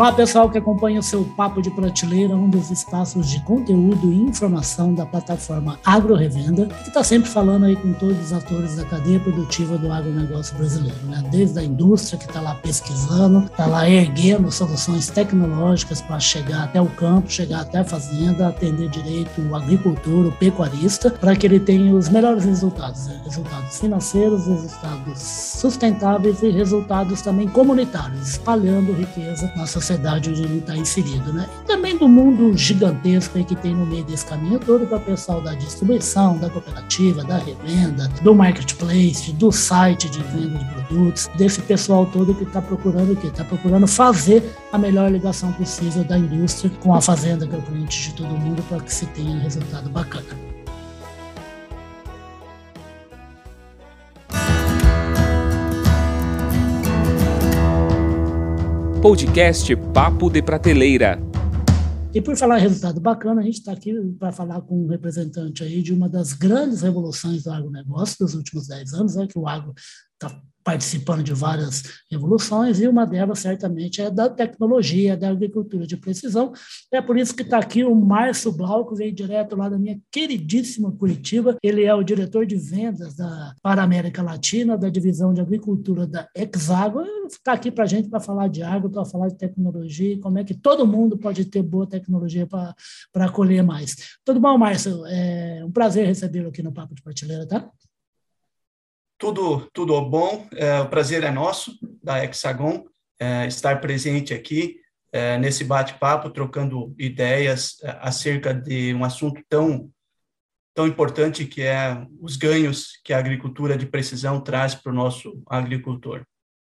Olá, pessoal que acompanha o seu Papo de Prateleira, um dos espaços de conteúdo e informação da plataforma Agro Revenda, que está sempre falando aí com todos os atores da cadeia produtiva do agronegócio brasileiro, né? Desde a indústria que está lá pesquisando, está lá erguendo soluções tecnológicas para chegar até o campo, chegar até a fazenda, atender direito o agricultor, o pecuarista, para que ele tenha os melhores resultados, né? resultados financeiros, resultados sustentáveis e resultados também comunitários, espalhando riqueza na sociedade onde ele está inserido, né? E também do mundo gigantesco que tem no meio desse caminho todo para o pessoal da distribuição, da cooperativa, da revenda, do marketplace, do site de venda de produtos, desse pessoal todo que está procurando o quê? Está procurando fazer a melhor ligação possível da indústria com a fazenda, que é o cliente de todo mundo, para que se tenha um resultado bacana. Podcast Papo de Prateleira. E por falar em resultado bacana, a gente está aqui para falar com um representante aí de uma das grandes revoluções do agronegócio dos últimos 10 anos, né, que o agro está participando de várias revoluções, e uma delas certamente é da tecnologia, da agricultura de precisão. É por isso que está aqui o Márcio que veio direto lá da minha queridíssima Curitiba. Ele é o diretor de vendas da, para a América Latina, da divisão de agricultura da Hexago. Está aqui para a gente para falar de agro, para falar de tecnologia, como é que todo mundo pode ter boa tecnologia para colher mais. Tudo bom, Márcio? É um prazer recebê-lo aqui no Papo de Prateleira, tá? Tudo, tudo bom, é, o prazer é nosso, da Hexagon, é, estar presente aqui é, nesse bate-papo, trocando ideias é, acerca de um assunto tão, tão importante que é os ganhos que a agricultura de precisão traz para o nosso agricultor.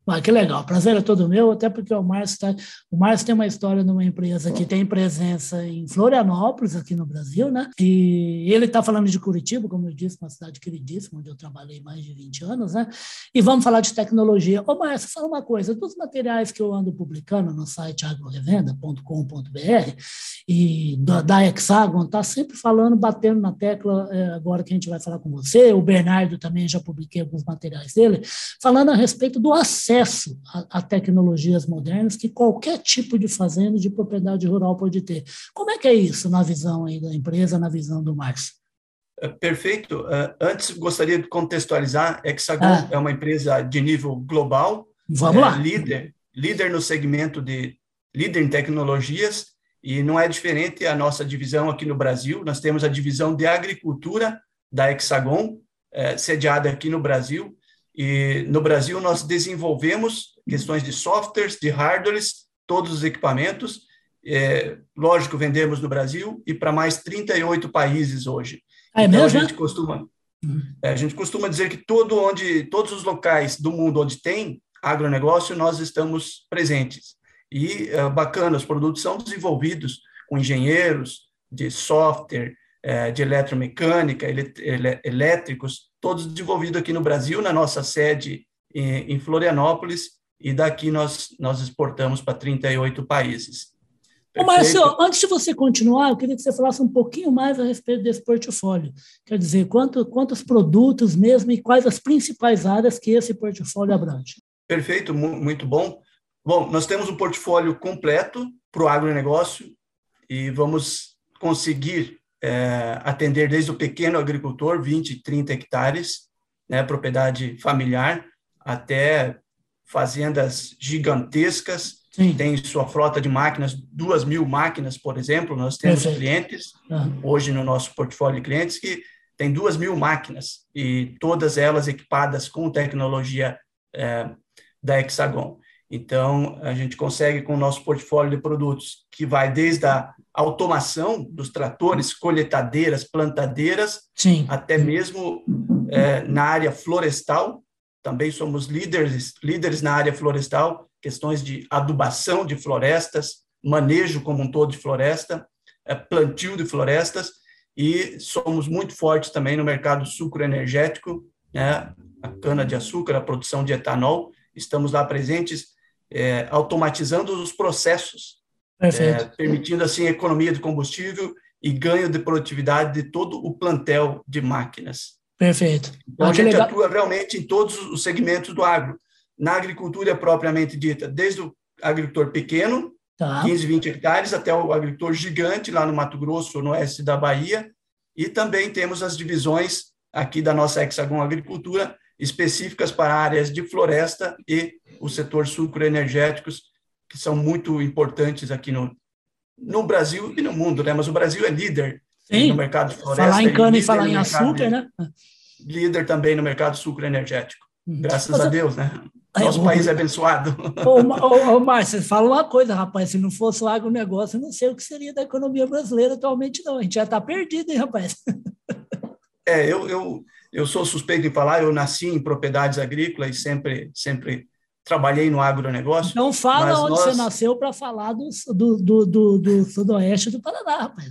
Ah, que legal, prazer é todo meu, até porque o Márcio, tá, o Márcio tem uma história numa empresa que tem presença em Florianópolis, aqui no Brasil, né? E ele está falando de Curitiba, como eu disse, uma cidade queridíssima, onde eu trabalhei mais de 20 anos, né? E vamos falar de tecnologia. Ô, Márcio, fala uma coisa, dos materiais que eu ando publicando no site agrorevenda.com.br e da, da Hexagon, tá sempre falando, batendo na tecla, é, agora que a gente vai falar com você, o Bernardo também já publiquei alguns materiais dele, falando a respeito do acesso acesso a, a, tecnologias modernas que qualquer tipo de fazenda de propriedade rural pode ter. Como é que é isso na visão aí da empresa, na visão do Márcio? É, perfeito. Uh, antes, gostaria de contextualizar, Hexagon ah. é uma empresa de nível global. Vamos é, lá. Líder, líder no segmento de líder em tecnologias e não é diferente a nossa divisão aqui no Brasil. Nós temos a divisão de agricultura da Hexagon, é, sediada aqui no Brasil, e no Brasil nós desenvolvemos questões de softwares, de hardwares, todos os equipamentos. É, lógico, vendemos no Brasil e para mais 38 países hoje. É então mesmo? a gente costuma é, a gente costuma dizer que todo onde todos os locais do mundo onde tem agronegócio nós estamos presentes. E é, bacana, os produtos são desenvolvidos com engenheiros de software, é, de eletromecânica, elétricos, todos desenvolvidos aqui no Brasil, na nossa sede em Florianópolis, e daqui nós, nós exportamos para 38 países. Ô, Márcio, antes de você continuar, eu queria que você falasse um pouquinho mais a respeito desse portfólio. Quer dizer, quanto, quantos produtos mesmo e quais as principais áreas que esse portfólio abrange? Perfeito, muito bom. Bom, nós temos um portfólio completo para o agronegócio e vamos conseguir é, atender desde o pequeno agricultor, 20, 30 hectares, né, propriedade familiar, até fazendas gigantescas, Sim. tem sua frota de máquinas, duas mil máquinas, por exemplo, nós temos Perfeito. clientes, uhum. hoje no nosso portfólio de clientes, que tem duas mil máquinas, e todas elas equipadas com tecnologia é, da Hexagon. Então, a gente consegue, com o nosso portfólio de produtos, que vai desde a automação dos tratores, colheitadeiras, plantadeiras, Sim. até mesmo é, na área florestal. Também somos líderes, líderes na área florestal, questões de adubação de florestas, manejo como um todo de floresta, é, plantio de florestas, e somos muito fortes também no mercado sucroenergético, né, a cana-de-açúcar, a produção de etanol. Estamos lá presentes é, automatizando os processos, é, permitindo assim economia de combustível e ganho de produtividade de todo o plantel de máquinas. Perfeito. Então, ah, a gente legal. atua realmente em todos os segmentos do agro. Na agricultura propriamente dita, desde o agricultor pequeno, tá. 15, 20 hectares, até o agricultor gigante lá no Mato Grosso, no oeste da Bahia, e também temos as divisões aqui da nossa Hexagon Agricultura, específicas para áreas de floresta e o setor sucroenergéticos, que são muito importantes aqui no, no Brasil e no mundo, né? Mas o Brasil é líder Sim. no mercado de floresta. Falar em cana e falar em açúcar, né? Líder também no mercado sucroenergético. Uhum. Graças a Deus, né? Nosso país é abençoado. Ô, ô, ô Márcio, fala uma coisa, rapaz. Se não fosse o agronegócio, eu não sei o que seria da economia brasileira atualmente, não. A gente já está perdido, hein, rapaz? É, eu, eu, eu sou suspeito em falar, eu nasci em propriedades agrícolas e sempre, sempre trabalhei no agronegócio. Então fala onde nós... você nasceu para falar do, do, do, do, do sudoeste do Paraná, rapaz.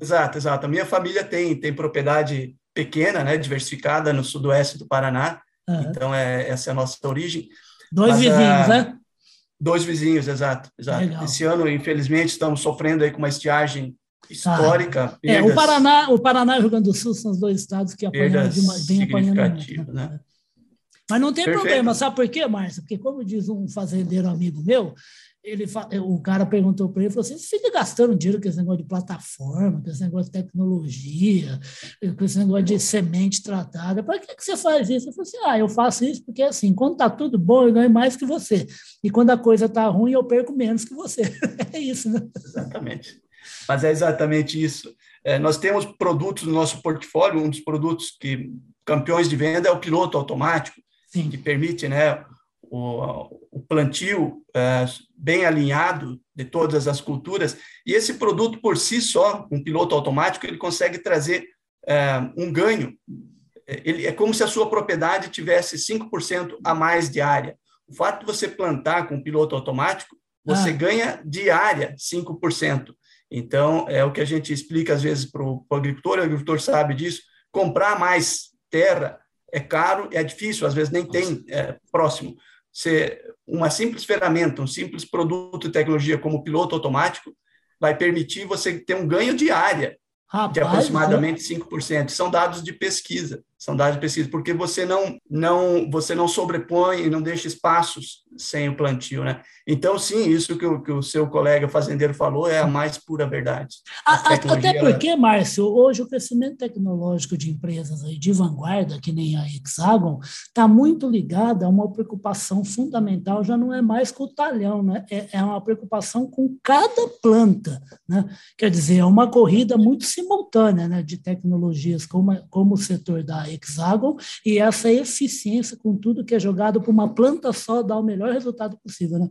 Exato, exato. A minha família tem, tem propriedade pequena, né, diversificada no sudoeste do Paraná. Uhum. Então, é, essa é a nossa origem. Dois Mas, vizinhos, a... né? Dois vizinhos, exato. exato. Esse ano, infelizmente, estamos sofrendo aí com uma estiagem histórica. Ah, é, o Paraná, o Paraná e o Rio Grande do Sul são os dois estados que apanham de uma, bem apanhando. Muito, né? Mas não tem Perfeito. problema, sabe por quê, Márcio? Porque, como diz um fazendeiro amigo meu, ele, o cara perguntou para ele, falou assim, você fica gastando dinheiro com esse negócio de plataforma, com esse negócio de tecnologia, com esse negócio de semente tratada, para que, que você faz isso? Eu falei assim, ah, eu faço isso porque, assim, quando está tudo bom, eu ganho mais que você, e quando a coisa está ruim, eu perco menos que você. é isso, né? Exatamente. Mas é exatamente isso. É, nós temos produtos no nosso portfólio, um dos produtos que campeões de venda é o piloto automático, Sim. que permite né, o, o plantio é, bem alinhado de todas as culturas. E esse produto por si só, um piloto automático, ele consegue trazer é, um ganho. Ele, é como se a sua propriedade tivesse 5% a mais de área. O fato de você plantar com piloto automático, você ah. ganha de área 5%. Então, é o que a gente explica às vezes para o agricultor, o agricultor sabe disso, comprar mais terra é caro, é difícil, às vezes nem tem é, próximo. Você, uma simples ferramenta, um simples produto de tecnologia como piloto automático vai permitir você ter um ganho de área Rapaz, de aproximadamente 5%. São dados de pesquisa, são dados de pesquisa, porque você não, não, você não sobrepõe e não deixa espaços sem o plantio, né? Então, sim, isso que o, que o seu colega fazendeiro falou é a mais pura verdade. A, até porque, Márcio, hoje o crescimento tecnológico de empresas aí de vanguarda, que nem a Hexagon, está muito ligado a uma preocupação fundamental, já não é mais com o talhão, né? É, é uma preocupação com cada planta, né? Quer dizer, é uma corrida muito simultânea né, de tecnologias como, como o setor da Hexagon e essa eficiência com tudo que é jogado por uma planta só dá o melhor resultado possível, né?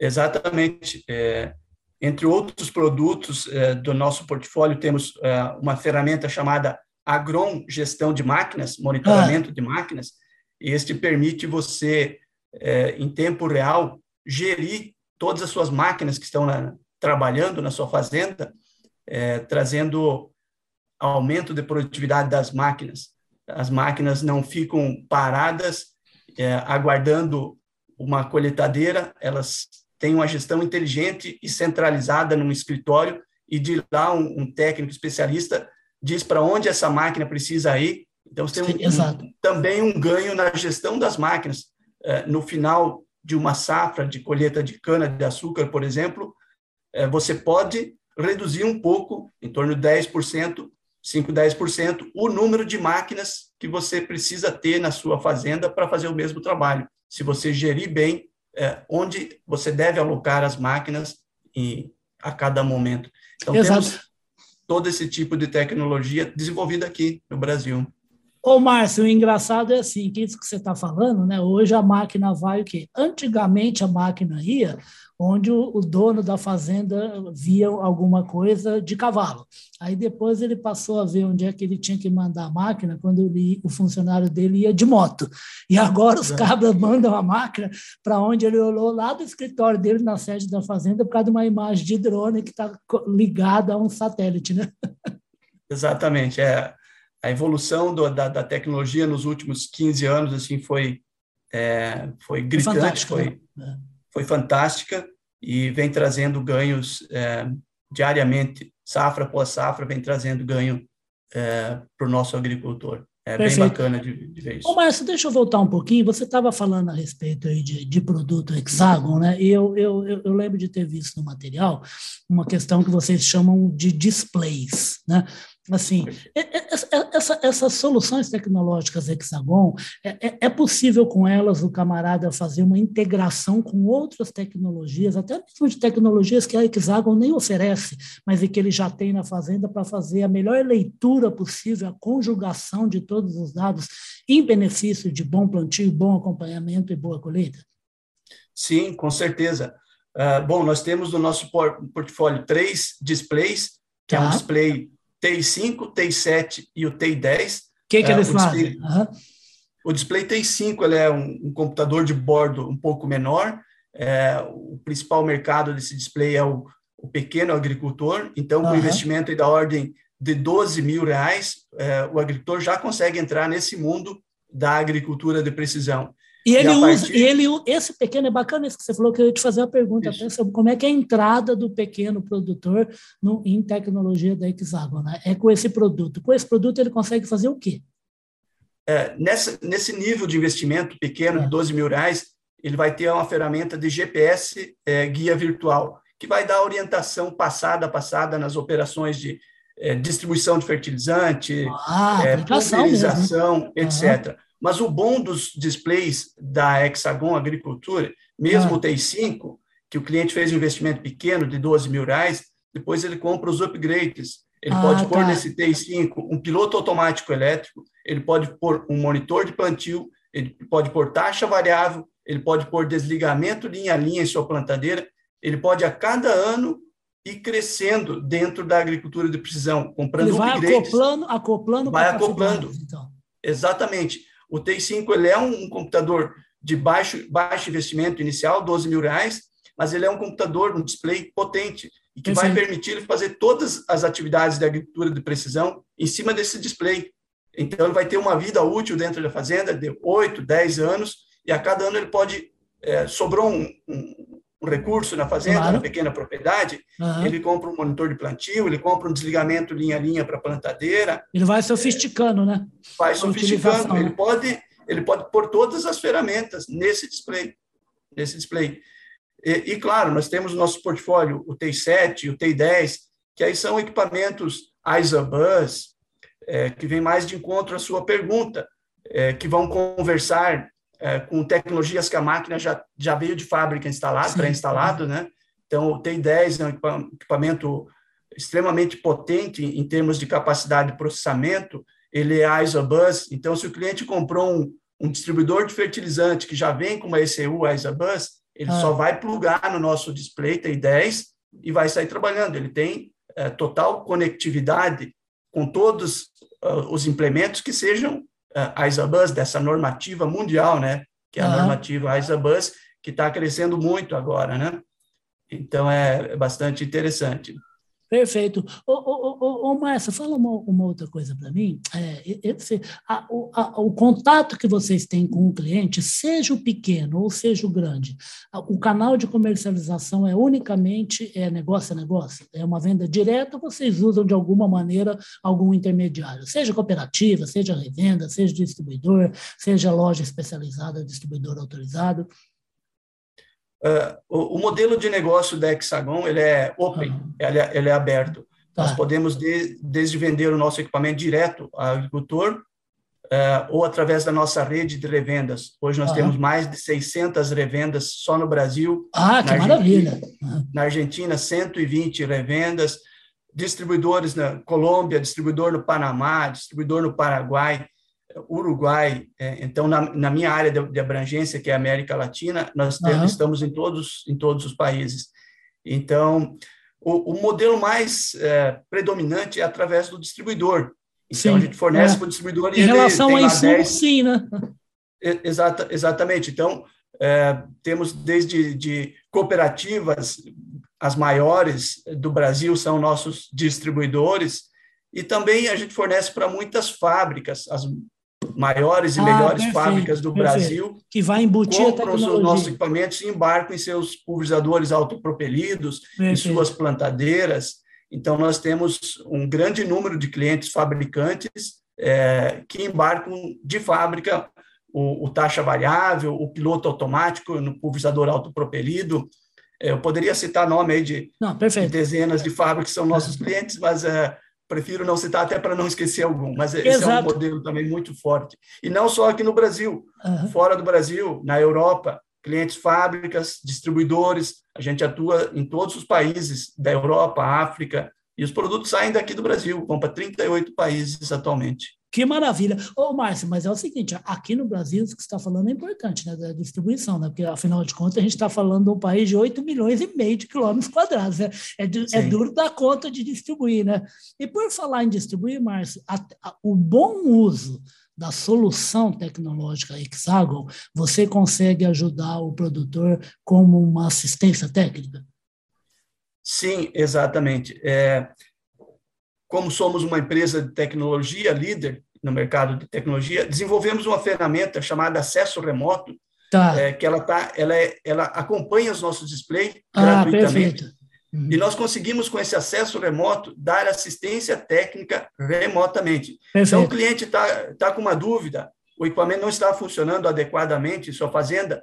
Exatamente. É, entre outros produtos é, do nosso portfólio, temos é, uma ferramenta chamada Agron Gestão de Máquinas, monitoramento ah. de máquinas, e este permite você, é, em tempo real, gerir todas as suas máquinas que estão na, trabalhando na sua fazenda é, trazendo aumento de produtividade das máquinas. As máquinas não ficam paradas é, aguardando uma colheitadeira, elas têm uma gestão inteligente e centralizada num escritório e de lá um, um técnico especialista diz para onde essa máquina precisa ir. Então, você tem um, um, também um ganho na gestão das máquinas. É, no final de uma safra de colheita de cana-de-açúcar, por exemplo, é, você pode reduzir um pouco, em torno de 10%, 5, 10%, o número de máquinas que você precisa ter na sua fazenda para fazer o mesmo trabalho. Se você gerir bem é, onde você deve alocar as máquinas e, a cada momento. Então, Exato. temos todo esse tipo de tecnologia desenvolvida aqui no Brasil. Ô, Márcio, o engraçado é assim, que isso que você está falando, né? Hoje a máquina vai o quê? Antigamente a máquina ia onde o, o, dono da fazenda via alguma coisa de cavalo. Aí depois ele passou a ver onde é que ele tinha que mandar a máquina quando ele, o funcionário dele ia de moto. E agora os é. cabras mandam a máquina para onde ele olhou lá do escritório dele na sede da fazenda por causa de uma imagem de drone que está ligada a um satélite, né? Exatamente. É, a evolução do, da, da, tecnologia nos últimos 15 anos assim foi, é, foi gritante, foi, né? É foi fantástica e vem trazendo ganhos é, diariamente, safra após safra, vem trazendo ganho é, para o nosso agricultor. é Perfeito. bem bacana de, de, ver isso. Ô, Márcio, deixa eu voltar um pouquinho. Você estava falando a respeito aí de, de produto Hexagon, né? E eu, eu, eu, lembro de ter visto no material uma questão que vocês chamam de displays, né? Assim, essa, essas soluções tecnológicas Hexagon, é, é, é, possível com elas o camarada fazer uma integração com outras tecnologias, até mesmo de tecnologias que a Hexagon nem oferece, mas que ele já tem na fazenda para fazer a melhor leitura possível, a conjugação de todos os dados em benefício de bom plantio, bom acompanhamento e boa colheita? Sim, com certeza. Uh, bom, nós temos no nosso portfólio três displays, que tá. é um tá. display TI5, TI7 e o TI10. O que, eles é, fazem? Uhum. O display TI5 ele é um, um, computador de bordo um pouco menor. É, o principal mercado desse display é o, o pequeno agricultor. Então, com investimento da ordem de 12 mil reais, é, o agricultor já consegue entrar nesse mundo da agricultura de precisão. E ele e usa, partir... e ele, esse pequeno, é bacana isso que você falou, que eu ia te fazer uma pergunta até sobre como é que é a entrada do pequeno produtor no, em tecnologia da Hexagon, né? É com esse produto. Com esse produto ele consegue fazer o quê? É, nessa, nesse nível de investimento pequeno, é. de 12 mil reais, ele vai ter uma ferramenta de GPS é, guia virtual, que vai dar orientação passada a passada nas operações de é, distribuição de fertilizante, ah, é, pulverização, etc. Uhum. Mas o bom dos displays da Hexagon Agricultura, mesmo ah. o TI5, que o cliente fez um investimento pequeno de 12 mil reais, depois ele compra os upgrades. Ele ah, pode tá. pôr nesse TI5 um piloto automático elétrico, ele pode pôr um monitor de plantio, ele pode pôr taxa variável, ele pode pôr desligamento linha a linha em sua plantadeira, ele pode a cada ano ir crescendo dentro da agricultura de precisão, comprando ele vai upgrades. acoplando, acoplando, vai acoplando. Então. Exatamente. O TI5 ele é um, computador de baixo, baixo investimento inicial, 12 mil reais, mas ele é um computador, um display potente, e que vai permitir ele fazer todas as atividades da agricultura de precisão em cima desse display. Então, ele vai ter uma vida útil dentro da fazenda de 8, 10 anos, e a cada ano ele pode. É, sobrou um, um, um, recurso na fazenda, claro. na pequena propriedade, uhum. ele compra um monitor de plantio, ele compra um desligamento linha a linha para a plantadeira. Ele vai sofisticando, né? Vai sofisticando. Ele pode, ele pode pôr todas as ferramentas nesse display. Nesse display. E, e, claro, nós temos no nosso portfólio o T7, o T10, que aí são equipamentos ISABUS, é, que vem mais de encontro à sua pergunta, é, que vão conversar é, com tecnologias que a máquina já, já veio de fábrica instalado, pré-instalado, né? Então, o T10 é um equipamento extremamente potente em termos de capacidade de processamento, ele é ISABUS, então se o cliente comprou um, um distribuidor de fertilizante que já vem com uma ECU ISABUS, ele ah. só vai plugar no nosso display T10 e vai sair trabalhando. Ele tem é, total conectividade com todos uh, os implementos que sejam uh, ISABUS, dessa normativa mundial, né? Que é a ah. normativa ISABUS, que está crescendo muito agora, né? Então, é bastante interessante. Perfeito. Ô, ô, ô, ô Márcia, fala uma, uma outra coisa para mim. É, esse, a, o, a, o contato que vocês têm com o cliente, seja o pequeno ou seja o grande, o canal de comercialização é unicamente é negócio a negócio? É uma venda direta ou vocês usam de alguma maneira algum intermediário? Seja cooperativa, seja revenda, seja distribuidor, seja loja especializada, distribuidor autorizado. Uh, o, o, modelo de negócio da Hexagon ele é open, uhum. ele, é, ele, é, aberto. Tá. Nós podemos de, desde vender o nosso equipamento direto ao agricultor uh, ou através da nossa rede de revendas. Hoje nós uhum. temos mais de 600 revendas só no Brasil. Ah, que maravilha! Uhum. Na Argentina, 120 revendas, distribuidores na Colômbia, distribuidor no Panamá, distribuidor no Paraguai. Uruguai, é, então na, na, minha área de, de, abrangência, que é a América Latina, nós temos, uhum. estamos em todos, em todos os países. Então, o, o modelo mais é, predominante é através do distribuidor. Então, sim, a gente fornece é. para o distribuidor Em relação a isso, 10... sim, né? Exata, exatamente. Então, é, temos desde de cooperativas, as maiores do Brasil são nossos distribuidores, e também a gente fornece para muitas fábricas, as maiores e ah, melhores perfeito, fábricas do perfeito. Brasil que vai embutir compram os nossos equipamentos e embarcam em seus pulverizadores autopropelidos, perfeito. em suas plantadeiras. Então, nós temos um grande número de clientes fabricantes é, que embarcam de fábrica o, o, taxa variável, o piloto automático no pulverizador autopropelido. É, eu poderia citar nome aí de, não, de dezenas de fábricas que são nossos clientes, mas é, prefiro não citar até para não esquecer algum. Mas Exato. esse é um modelo também muito forte. E não só aqui no Brasil, uhum. fora do Brasil, na Europa, clientes fábricas, distribuidores, a gente atua em todos os países da Europa, África, e os produtos saem daqui do Brasil, vão para 38 países atualmente. Que maravilha. Ô, Márcio, mas é o seguinte, aqui no Brasil, isso que você está falando é importante, né, da distribuição, né, porque, afinal de contas, a gente está falando de um país de 8 milhões e meio de quilômetros quadrados, né? é, é duro dar conta de distribuir, né? E por falar em distribuir, Márcio, a, a, o bom uso da solução tecnológica Hexagon, você consegue ajudar o produtor como uma assistência técnica? Sim, exatamente. É, como somos uma empresa de tecnologia líder no mercado de tecnologia, desenvolvemos uma ferramenta chamada acesso remoto, tá. é, que ela tá, ela, é, ela acompanha os nossos displays ah, gratuitamente. Uhum. E nós conseguimos, com esse acesso remoto, dar assistência técnica remotamente. Perfeito. Então, o cliente está tá com uma dúvida, o equipamento não está funcionando adequadamente em sua fazenda,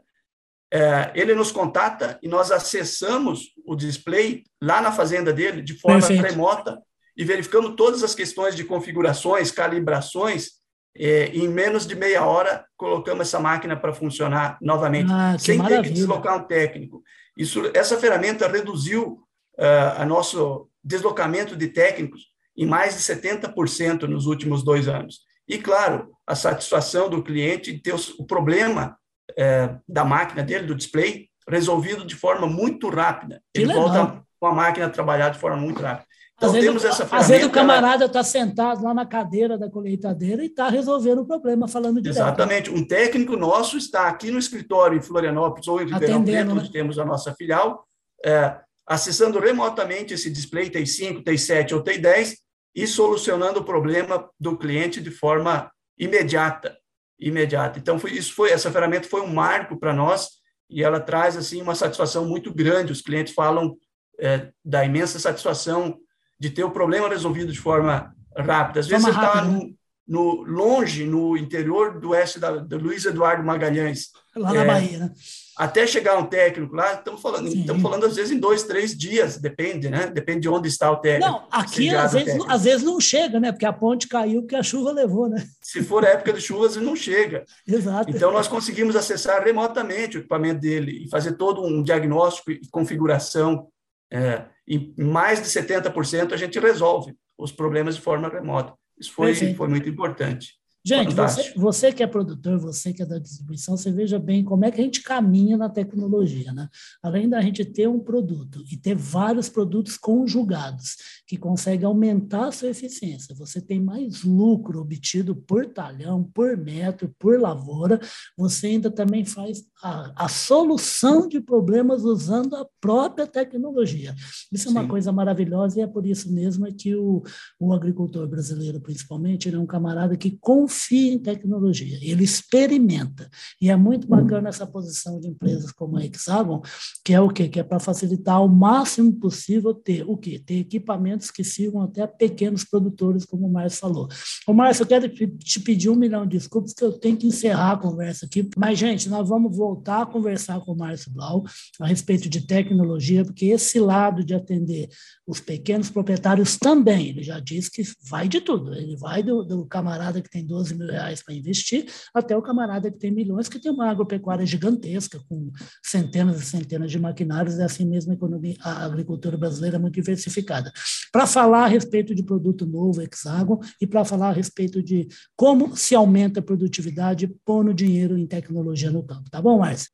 é, ele nos contata e nós acessamos o display lá na fazenda dele de forma Perfeito. remota e verificamos todas as questões de configurações, calibrações. É, em menos de meia hora, colocamos essa máquina para funcionar novamente, ah, sem maravilha. ter que deslocar um técnico. Isso, essa ferramenta reduziu uh, a nosso deslocamento de técnicos em mais de 70% nos últimos dois anos. E, claro, a satisfação do cliente de ter o problema é, da máquina dele, do display, resolvido de forma muito rápida. Ele volta com a máquina a trabalhar de forma muito rápida. Então, às temos vezes, essa. Às vezes o camarada está sentado lá na cadeira da colheitadeira e está resolvendo o problema, falando direto. Exatamente. Um técnico nosso está aqui no escritório em Florianópolis ou em Ribeirão Preto, né? onde temos a nossa filial, é, acessando remotamente esse display T5, T7 ou T10 e solucionando o problema do cliente de forma imediata imediata. Então, foi, isso foi essa ferramenta foi um marco para nós e ela traz assim uma satisfação muito grande. Os clientes falam é, da imensa satisfação de ter o problema resolvido de forma rápida. Às vezes você está no, no, longe, no interior do oeste da, da Luiz Eduardo Magalhães. Lá na é, Bahia, né? até chegar um técnico lá, estamos falando, estamos falando às vezes em dois, três dias, depende, né? Depende de onde está o técnico. Não, aqui às vezes, às vezes não chega, né? Porque a ponte caiu, que a chuva levou, né? Se for época de chuvas, não chega. Exato. Então nós conseguimos acessar remotamente o equipamento dele e fazer todo um diagnóstico e configuração. É, e mais de 70% a gente resolve os problemas de forma remota. Isso foi, foi muito importante. Gente, você, você, que é produtor, você que é da distribuição, você veja bem como é que a gente caminha na tecnologia, né? Além da gente ter um produto e ter vários produtos conjugados que conseguem aumentar a sua eficiência, você tem mais lucro obtido por talhão, por metro, por lavoura, você ainda também faz a, a solução de problemas usando a própria tecnologia. Isso é uma Sim. coisa maravilhosa e é por isso mesmo é que o, o agricultor brasileiro, principalmente, ele é um camarada que confia confia em tecnologia, ele experimenta. E é muito bacana essa posição de empresas como a Hexagon, que é o quê? Que é para facilitar ao máximo possível ter o quê? Ter equipamentos que sirvam até pequenos produtores, como o Márcio falou. Ô, Márcio, eu quero te pedir um milhão de desculpas, que eu tenho que encerrar a conversa aqui. Mas, gente, nós vamos voltar a conversar com o Márcio Blau a respeito de tecnologia, porque esse lado de atender os pequenos proprietários também, ele já disse que vai de tudo. Ele vai do, do camarada que tem 12 12 mil reais para investir, até o camarada que tem milhões, que tem uma agropecuária gigantesca, com centenas e centenas de maquinários, é assim mesmo a, economia, a agricultura brasileira é muito diversificada. Para falar a respeito de produto novo, Hexagon, e para falar a respeito de como se aumenta a produtividade pondo dinheiro em tecnologia no campo. Tá bom, Márcio?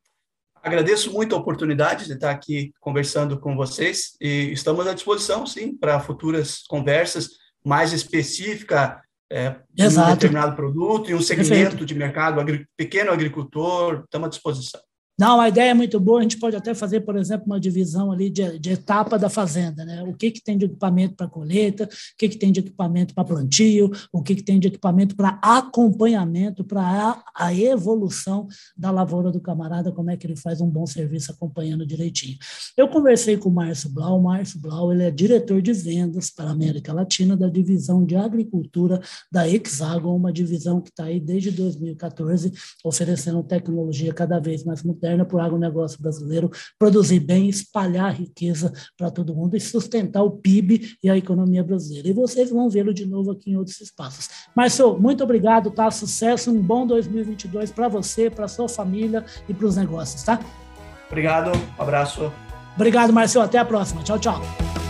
Agradeço muito a oportunidade de estar aqui conversando com vocês e estamos à disposição, sim, para futuras conversas mais específicas é, um determinado produto e um segmento Perfeito. de mercado, agri pequeno agricultor, estamos à disposição. Não, a ideia é muito boa. A gente pode até fazer, por exemplo, uma divisão ali de, de etapa da fazenda, né? O que, que tem de equipamento para colheita, o que, que tem de equipamento para plantio, o que, que tem de equipamento para acompanhamento, para a, a, evolução da lavoura do camarada, como é que ele faz um bom serviço acompanhando direitinho. Eu conversei com o Márcio Blau. O Márcio Blau ele é diretor de vendas para a América Latina da divisão de agricultura da Hexagon, uma divisão que está aí desde 2014, oferecendo tecnologia cada vez mais interna para o agronegócio brasileiro produzir bem, espalhar riqueza para todo mundo e sustentar o PIB e a economia brasileira. E vocês vão vê-lo de novo aqui em outros espaços. Marcelo, muito obrigado, tá? Sucesso, um bom 2022 para você, para sua família e para os negócios, tá? Obrigado, um abraço. Obrigado, Marcelo. Até a próxima. Tchau, tchau.